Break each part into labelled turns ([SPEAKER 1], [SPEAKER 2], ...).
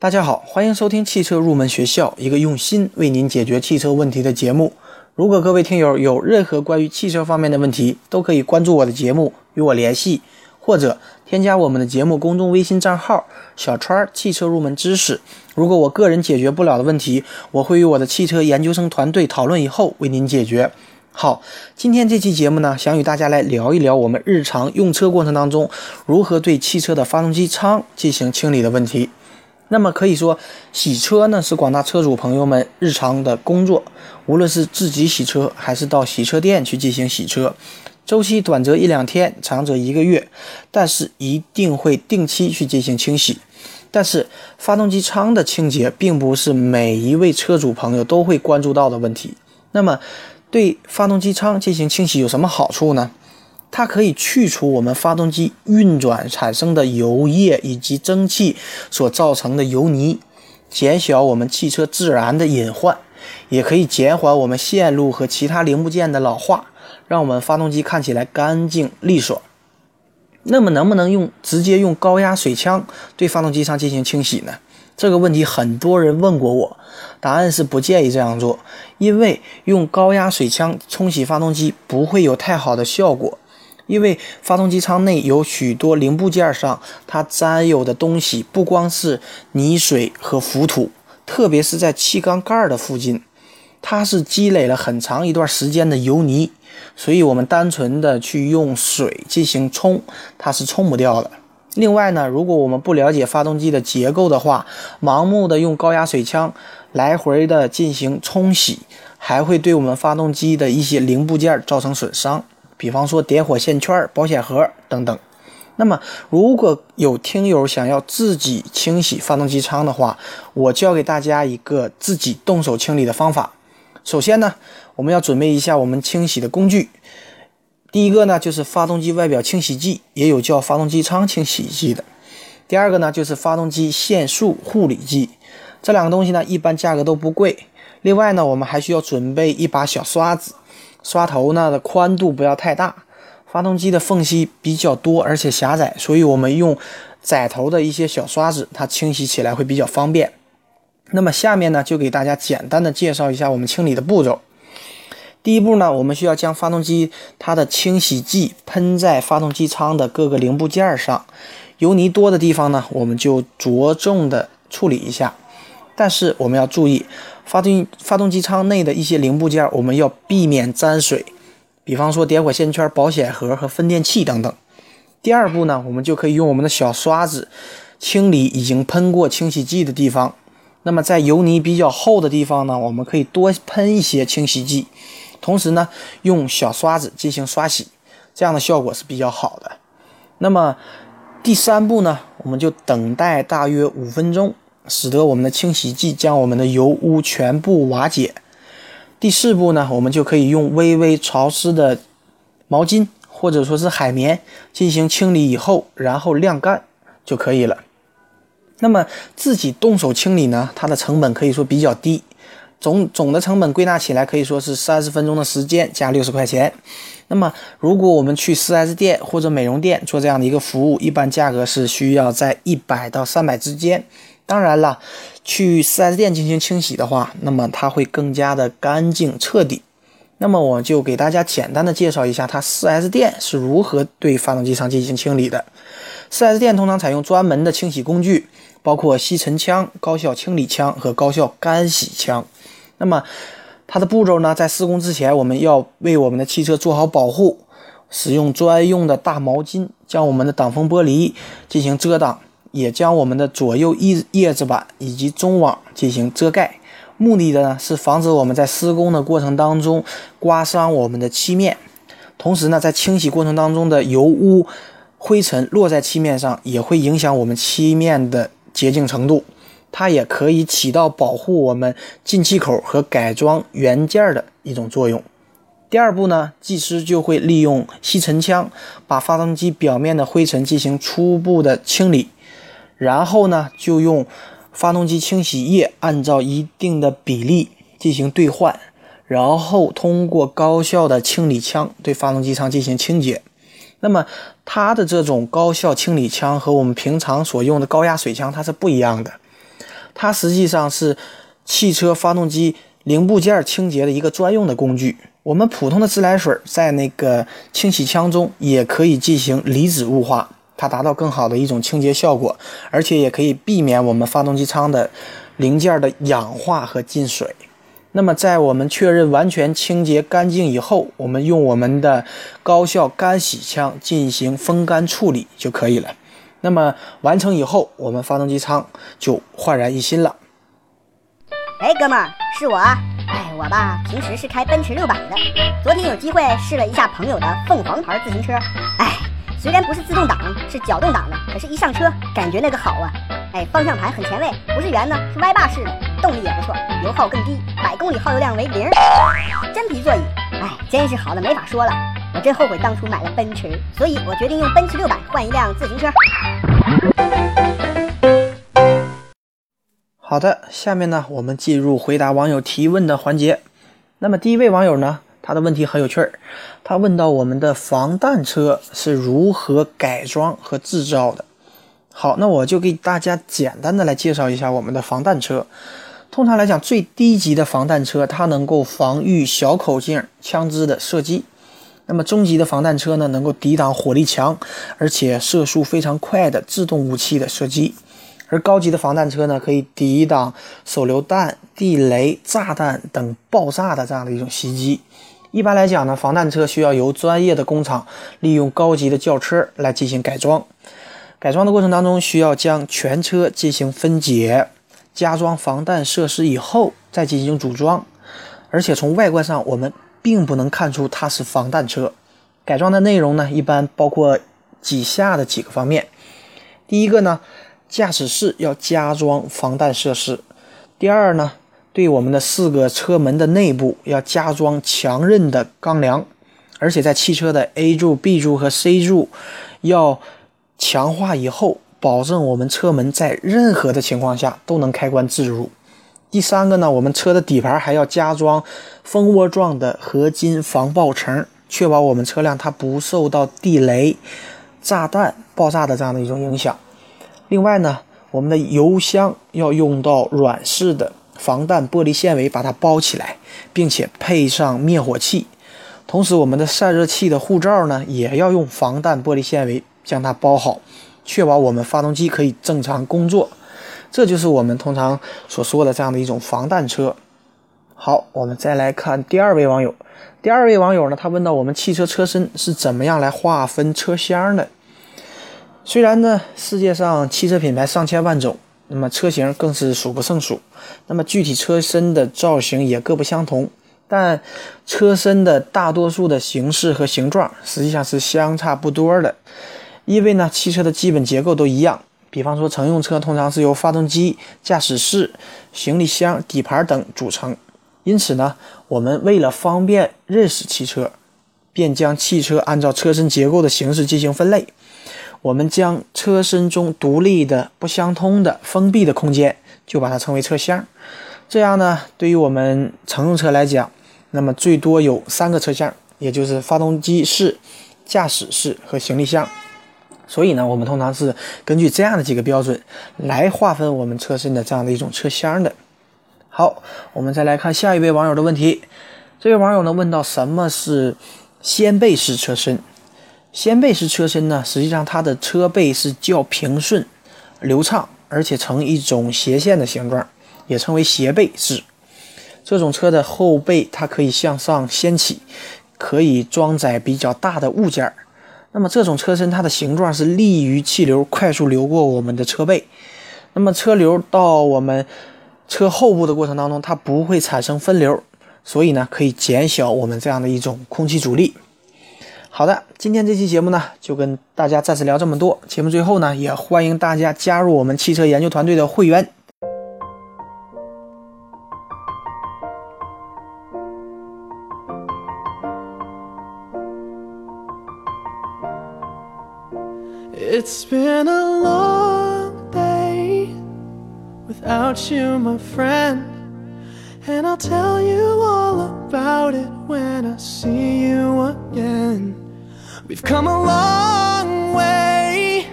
[SPEAKER 1] 大家好，欢迎收听汽车入门学校，一个用心为您解决汽车问题的节目。如果各位听友有任何关于汽车方面的问题，都可以关注我的节目与我联系，或者添加我们的节目公众微信账号“小川汽车入门知识”。如果我个人解决不了的问题，我会与我的汽车研究生团队讨论以后为您解决。好，今天这期节目呢，想与大家来聊一聊我们日常用车过程当中如何对汽车的发动机舱进行清理的问题。那么可以说，洗车呢是广大车主朋友们日常的工作，无论是自己洗车，还是到洗车店去进行洗车，周期短则一两天，长则一个月，但是一定会定期去进行清洗。但是发动机舱的清洁并不是每一位车主朋友都会关注到的问题。那么对发动机舱进行清洗有什么好处呢？它可以去除我们发动机运转产生的油液以及蒸汽所造成的油泥，减小我们汽车自燃的隐患，也可以减缓我们线路和其他零部件的老化，让我们发动机看起来干净利索。那么，能不能用直接用高压水枪对发动机舱进行清洗呢？这个问题很多人问过我，答案是不建议这样做，因为用高压水枪冲洗发动机不会有太好的效果。因为发动机舱内有许多零部件上，它沾有的东西不光是泥水和浮土，特别是在气缸盖的附近，它是积累了很长一段时间的油泥，所以我们单纯的去用水进行冲，它是冲不掉的。另外呢，如果我们不了解发动机的结构的话，盲目的用高压水枪来回的进行冲洗，还会对我们发动机的一些零部件造成损伤。比方说点火线圈、保险盒等等。那么，如果有听友想要自己清洗发动机舱的话，我教给大家一个自己动手清理的方法。首先呢，我们要准备一下我们清洗的工具。第一个呢，就是发动机外表清洗剂，也有叫发动机舱清洗剂的。第二个呢，就是发动机线束护理剂。这两个东西呢，一般价格都不贵。另外呢，我们还需要准备一把小刷子。刷头呢的宽度不要太大，发动机的缝隙比较多而且狭窄，所以我们用窄头的一些小刷子，它清洗起来会比较方便。那么下面呢，就给大家简单的介绍一下我们清理的步骤。第一步呢，我们需要将发动机它的清洗剂喷在发动机舱的各个零部件上，油泥多的地方呢，我们就着重的处理一下。但是我们要注意。发动发动机舱内的一些零部件，我们要避免沾水，比方说点火线圈、保险盒和分电器等等。第二步呢，我们就可以用我们的小刷子清理已经喷过清洗剂的地方。那么在油泥比较厚的地方呢，我们可以多喷一些清洗剂，同时呢，用小刷子进行刷洗，这样的效果是比较好的。那么第三步呢，我们就等待大约五分钟。使得我们的清洗剂将我们的油污全部瓦解。第四步呢，我们就可以用微微潮湿的毛巾或者说是海绵进行清理以后，然后晾干就可以了。那么自己动手清理呢，它的成本可以说比较低，总总的成本归纳起来可以说是三十分钟的时间加六十块钱。那么如果我们去 4S 店或者美容店做这样的一个服务，一般价格是需要在一百到三百之间。当然了，去 4S 店进行清洗的话，那么它会更加的干净彻底。那么我就给大家简单的介绍一下，它 4S 店是如何对发动机舱进行清理的。4S 店通常采用专门的清洗工具，包括吸尘枪、高效清理枪和高效干洗枪。那么它的步骤呢，在施工之前，我们要为我们的汽车做好保护，使用专用的大毛巾将我们的挡风玻璃进行遮挡。也将我们的左右叶叶子板以及中网进行遮盖，目的的呢是防止我们在施工的过程当中刮伤我们的漆面，同时呢在清洗过程当中的油污、灰尘落在漆面上也会影响我们漆面的洁净程度，它也可以起到保护我们进气口和改装原件的一种作用。第二步呢，技师就会利用吸尘枪把发动机表面的灰尘进行初步的清理。然后呢，就用发动机清洗液按照一定的比例进行兑换，然后通过高效的清理枪对发动机舱进行清洁。那么它的这种高效清理枪和我们平常所用的高压水枪它是不一样的。它实际上是汽车发动机零部件清洁的一个专用的工具。我们普通的自来水在那个清洗枪中也可以进行离子雾化，达到更好的一种清洁效果，而且也可以避免我们发动机舱的零件的氧化和进水。那么，在我们确认完全清洁干净以后，我们用我们的高效干洗枪进行风干处理就可以了。那么完成以后，我们发动机舱就焕然一新了。
[SPEAKER 2] 哎，哥们儿，是我。哎，我吧，平时是开奔驰六百的。昨天有机会试了一下朋友的凤凰牌自行车。哎，虽然不是自动挡，是脚动挡的，可是，一上车感觉那个好啊。哎，方向盘很前卫，不是圆的，是歪把式的，动力也不错，油耗更低，百公里耗油量为零。真皮座椅，哎，真是好的没法说了。我真后悔当初买了奔驰，所以我决定用奔驰六百换一辆自行车。
[SPEAKER 1] 好的，下面呢，我们进入回答网友提问的环节。那么第一位网友呢，他的问题很有趣儿，他问到我们的防弹车是如何改装和制造的。好，那我就给大家简单的来介绍一下我们的防弹车。通常来讲，最低级的防弹车，它能够防御小口径枪支的射击；那么中级的防弹车呢，能够抵挡火力强而且射速非常快的自动武器的射击。而高级的防弹车呢，可以抵挡手榴弹、地雷、炸弹等爆炸的这样的一种袭击。一般来讲呢，防弹车需要由专业的工厂利用高级的轿车来进行改装。改装的过程当中，需要将全车进行分解、加装防弹设施以后再进行组装。而且从外观上，我们并不能看出它是防弹车。改装的内容呢，一般包括以下的几个方面。第一个呢。驾驶室要加装防弹设施。第二呢，对我们的四个车门的内部要加装强韧的钢梁，而且在汽车的 A 柱、B 柱和 C 柱要强化以后，保证我们车门在任何的情况下都能开关自如。第三个呢，我们车的底盘还要加装蜂窝状的合金防爆层，确保我们车辆它不受到地雷、炸弹爆炸的这样的一种影响。另外呢，我们的油箱要用到软式的防弹玻璃纤维把它包起来，并且配上灭火器。同时，我们的散热器的护罩呢，也要用防弹玻璃纤维将它包好，确保我们发动机可以正常工作。这就是我们通常所说的这样的一种防弹车。好，我们再来看第二位网友。第二位网友呢，他问到我们汽车车身是怎么样来划分车厢的？虽然呢，世界上汽车品牌上千万种，那么车型更是数不胜数，那么具体车身的造型也各不相同，但车身的大多数的形式和形状实际上是相差不多的，因为呢，汽车的基本结构都一样。比方说，乘用车通常是由发动机、驾驶室、行李箱、底盘等组成，因此呢，我们为了方便认识汽车，便将汽车按照车身结构的形式进行分类。我们将车身中独立的、不相通的、封闭的空间，就把它称为车厢。这样呢，对于我们乘用车来讲，那么最多有三个车厢，也就是发动机室、驾驶室和行李箱。所以呢，我们通常是根据这样的几个标准来划分我们车身的这样的一种车厢的。好，我们再来看下一位网友的问题。这位网友呢问到：什么是掀背式车身？掀背式车身呢，实际上它的车背是较平顺、流畅，而且呈一种斜线的形状，也称为斜背式。这种车的后背它可以向上掀起，可以装载比较大的物件儿。那么这种车身它的形状是利于气流快速流过我们的车背。那么车流到我们车后部的过程当中，它不会产生分流，所以呢可以减小我们这样的一种空气阻力。好的，今天这期节目呢，就跟大家暂时聊这么多。节目最后呢，也欢迎大家加入我们汽车研究团队的会员。It's been a long day without you, my friend, and I'll tell you all about it when I see you again. We've come a long way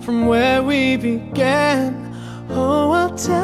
[SPEAKER 1] from where we began. Oh, I'll tell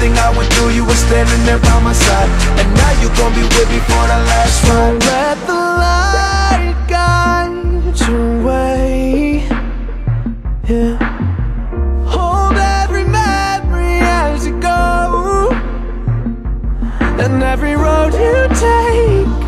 [SPEAKER 3] Everything I went through, you were standing there by my side, and now you gon' be with me for the last ride.
[SPEAKER 4] Don't let the light guide your way. Yeah. Hold every memory as you go, and every road you take